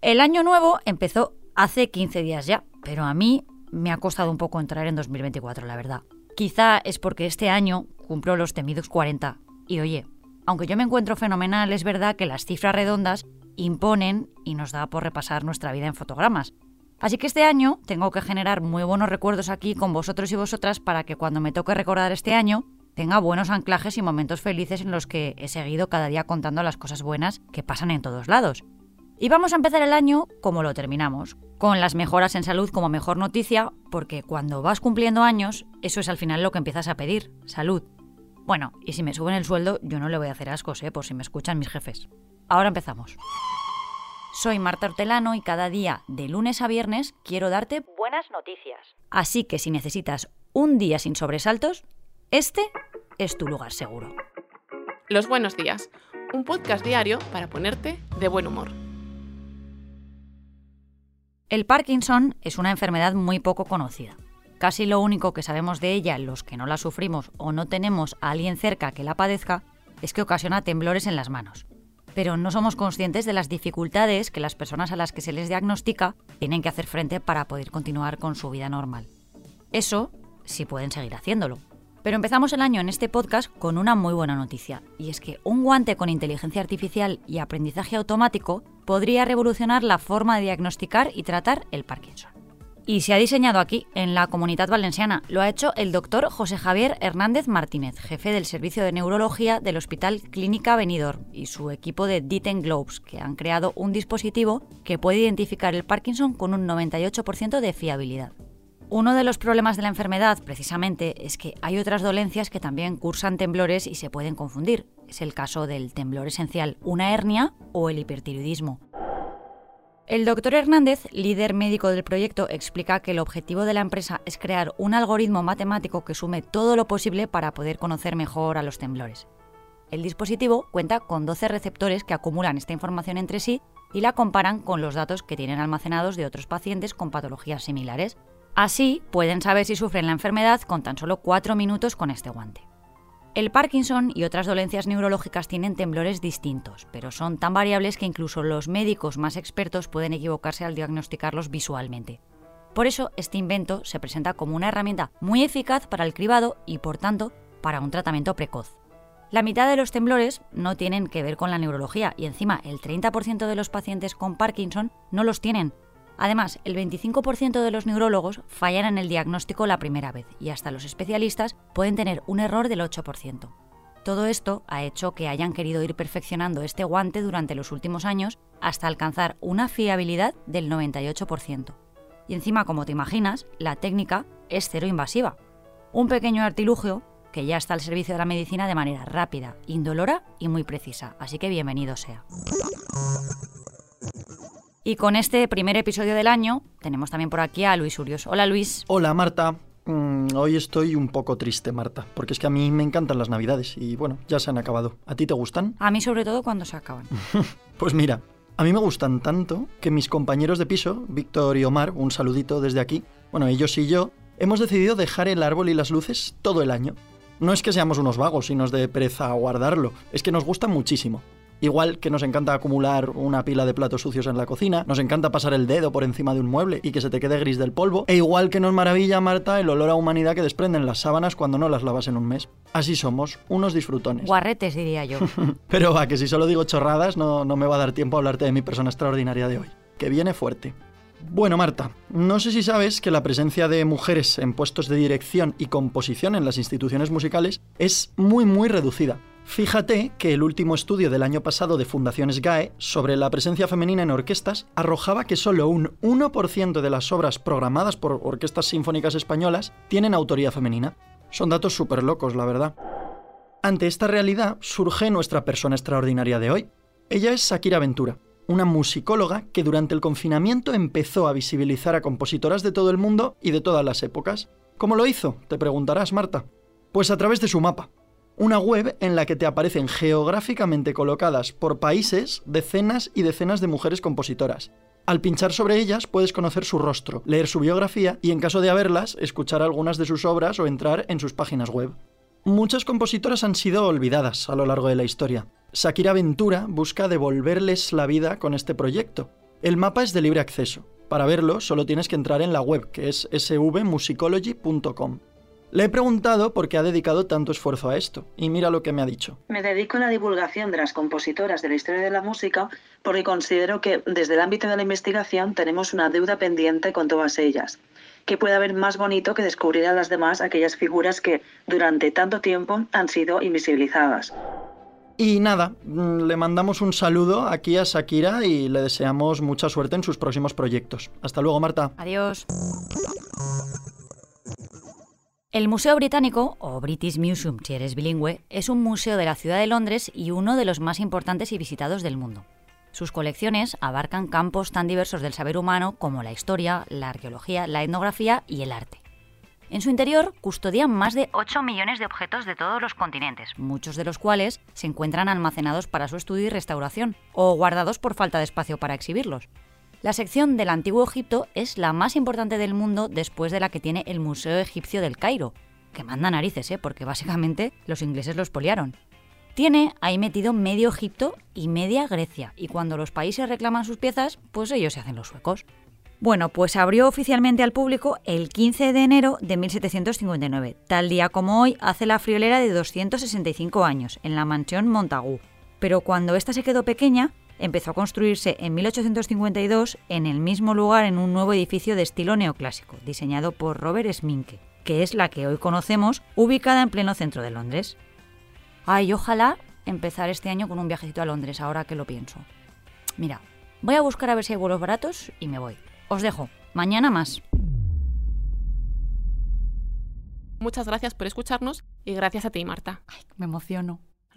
El año nuevo empezó hace 15 días ya, pero a mí me ha costado un poco entrar en 2024, la verdad. Quizá es porque este año cumplo los temidos 40. Y oye, aunque yo me encuentro fenomenal, es verdad que las cifras redondas imponen y nos da por repasar nuestra vida en fotogramas. Así que este año tengo que generar muy buenos recuerdos aquí con vosotros y vosotras para que cuando me toque recordar este año tenga buenos anclajes y momentos felices en los que he seguido cada día contando las cosas buenas que pasan en todos lados. Y vamos a empezar el año como lo terminamos, con las mejoras en salud como mejor noticia, porque cuando vas cumpliendo años, eso es al final lo que empiezas a pedir, salud. Bueno, y si me suben el sueldo, yo no le voy a hacer ascos, ¿eh? por si me escuchan mis jefes. Ahora empezamos. Soy Marta Hortelano y cada día, de lunes a viernes, quiero darte buenas noticias. Así que si necesitas un día sin sobresaltos, este es tu lugar seguro. Los buenos días, un podcast diario para ponerte de buen humor. El Parkinson es una enfermedad muy poco conocida. Casi lo único que sabemos de ella, los que no la sufrimos o no tenemos a alguien cerca que la padezca, es que ocasiona temblores en las manos. Pero no somos conscientes de las dificultades que las personas a las que se les diagnostica tienen que hacer frente para poder continuar con su vida normal. Eso sí pueden seguir haciéndolo. Pero empezamos el año en este podcast con una muy buena noticia, y es que un guante con inteligencia artificial y aprendizaje automático podría revolucionar la forma de diagnosticar y tratar el Parkinson. Y se ha diseñado aquí, en la comunidad valenciana. Lo ha hecho el doctor José Javier Hernández Martínez, jefe del Servicio de Neurología del Hospital Clínica Benidorm, y su equipo de Ditten Globes, que han creado un dispositivo que puede identificar el Parkinson con un 98% de fiabilidad. Uno de los problemas de la enfermedad, precisamente, es que hay otras dolencias que también cursan temblores y se pueden confundir. Es el caso del temblor esencial, una hernia o el hipertiroidismo. El doctor Hernández, líder médico del proyecto, explica que el objetivo de la empresa es crear un algoritmo matemático que sume todo lo posible para poder conocer mejor a los temblores. El dispositivo cuenta con 12 receptores que acumulan esta información entre sí y la comparan con los datos que tienen almacenados de otros pacientes con patologías similares, Así pueden saber si sufren la enfermedad con tan solo cuatro minutos con este guante. El Parkinson y otras dolencias neurológicas tienen temblores distintos, pero son tan variables que incluso los médicos más expertos pueden equivocarse al diagnosticarlos visualmente. Por eso, este invento se presenta como una herramienta muy eficaz para el cribado y, por tanto, para un tratamiento precoz. La mitad de los temblores no tienen que ver con la neurología y encima el 30% de los pacientes con Parkinson no los tienen, Además, el 25% de los neurólogos fallan en el diagnóstico la primera vez y hasta los especialistas pueden tener un error del 8%. Todo esto ha hecho que hayan querido ir perfeccionando este guante durante los últimos años hasta alcanzar una fiabilidad del 98%. Y encima, como te imaginas, la técnica es cero invasiva. Un pequeño artilugio que ya está al servicio de la medicina de manera rápida, indolora y muy precisa. Así que bienvenido sea. Y con este primer episodio del año tenemos también por aquí a Luis Urios. Hola Luis. Hola Marta. Mm, hoy estoy un poco triste, Marta, porque es que a mí me encantan las navidades y bueno, ya se han acabado. ¿A ti te gustan? A mí sobre todo cuando se acaban. pues mira, a mí me gustan tanto que mis compañeros de piso, Víctor y Omar, un saludito desde aquí, bueno, ellos y yo, hemos decidido dejar el árbol y las luces todo el año. No es que seamos unos vagos y nos dé pereza guardarlo, es que nos gusta muchísimo. Igual que nos encanta acumular una pila de platos sucios en la cocina, nos encanta pasar el dedo por encima de un mueble y que se te quede gris del polvo, e igual que nos maravilla, Marta, el olor a humanidad que desprenden las sábanas cuando no las lavas en un mes. Así somos, unos disfrutones. Guarretes, diría yo. Pero va, que si solo digo chorradas, no, no me va a dar tiempo a hablarte de mi persona extraordinaria de hoy, que viene fuerte. Bueno, Marta, no sé si sabes que la presencia de mujeres en puestos de dirección y composición en las instituciones musicales es muy, muy reducida. Fíjate que el último estudio del año pasado de Fundaciones GAE sobre la presencia femenina en orquestas arrojaba que solo un 1% de las obras programadas por orquestas sinfónicas españolas tienen autoría femenina. Son datos súper locos, la verdad. Ante esta realidad surge nuestra persona extraordinaria de hoy. Ella es Shakira Ventura, una musicóloga que durante el confinamiento empezó a visibilizar a compositoras de todo el mundo y de todas las épocas. ¿Cómo lo hizo? Te preguntarás, Marta. Pues a través de su mapa, una web en la que te aparecen geográficamente colocadas por países decenas y decenas de mujeres compositoras. Al pinchar sobre ellas puedes conocer su rostro, leer su biografía y en caso de haberlas, escuchar algunas de sus obras o entrar en sus páginas web. Muchas compositoras han sido olvidadas a lo largo de la historia. Shakira Ventura busca devolverles la vida con este proyecto. El mapa es de libre acceso. Para verlo solo tienes que entrar en la web, que es svmusicology.com. Le he preguntado por qué ha dedicado tanto esfuerzo a esto, y mira lo que me ha dicho. Me dedico a la divulgación de las compositoras de la historia de la música porque considero que desde el ámbito de la investigación tenemos una deuda pendiente con todas ellas. ¿Qué puede haber más bonito que descubrir a las demás aquellas figuras que durante tanto tiempo han sido invisibilizadas? Y nada, mm, le mandamos un saludo aquí a Shakira y le deseamos mucha suerte en sus próximos proyectos. Hasta luego, Marta. Adiós. El Museo Británico, o British Museum si eres bilingüe, es un museo de la ciudad de Londres y uno de los más importantes y visitados del mundo. Sus colecciones abarcan campos tan diversos del saber humano como la historia, la arqueología, la etnografía y el arte. En su interior custodian más de 8 millones de objetos de todos los continentes, muchos de los cuales se encuentran almacenados para su estudio y restauración, o guardados por falta de espacio para exhibirlos. La sección del Antiguo Egipto es la más importante del mundo después de la que tiene el Museo Egipcio del Cairo, que manda narices, ¿eh? porque básicamente los ingleses los poliaron. Tiene ahí metido medio Egipto y media Grecia, y cuando los países reclaman sus piezas, pues ellos se hacen los suecos. Bueno, pues abrió oficialmente al público el 15 de enero de 1759, tal día como hoy hace la friolera de 265 años, en la mansión Montagu. Pero cuando esta se quedó pequeña, empezó a construirse en 1852 en el mismo lugar en un nuevo edificio de estilo neoclásico, diseñado por Robert Sminke, que es la que hoy conocemos, ubicada en pleno centro de Londres. Ay, ojalá empezar este año con un viajecito a Londres, ahora que lo pienso. Mira, voy a buscar a ver si hay vuelos baratos y me voy. Os dejo. Mañana más. Muchas gracias por escucharnos y gracias a ti, Marta. Ay, me emociono.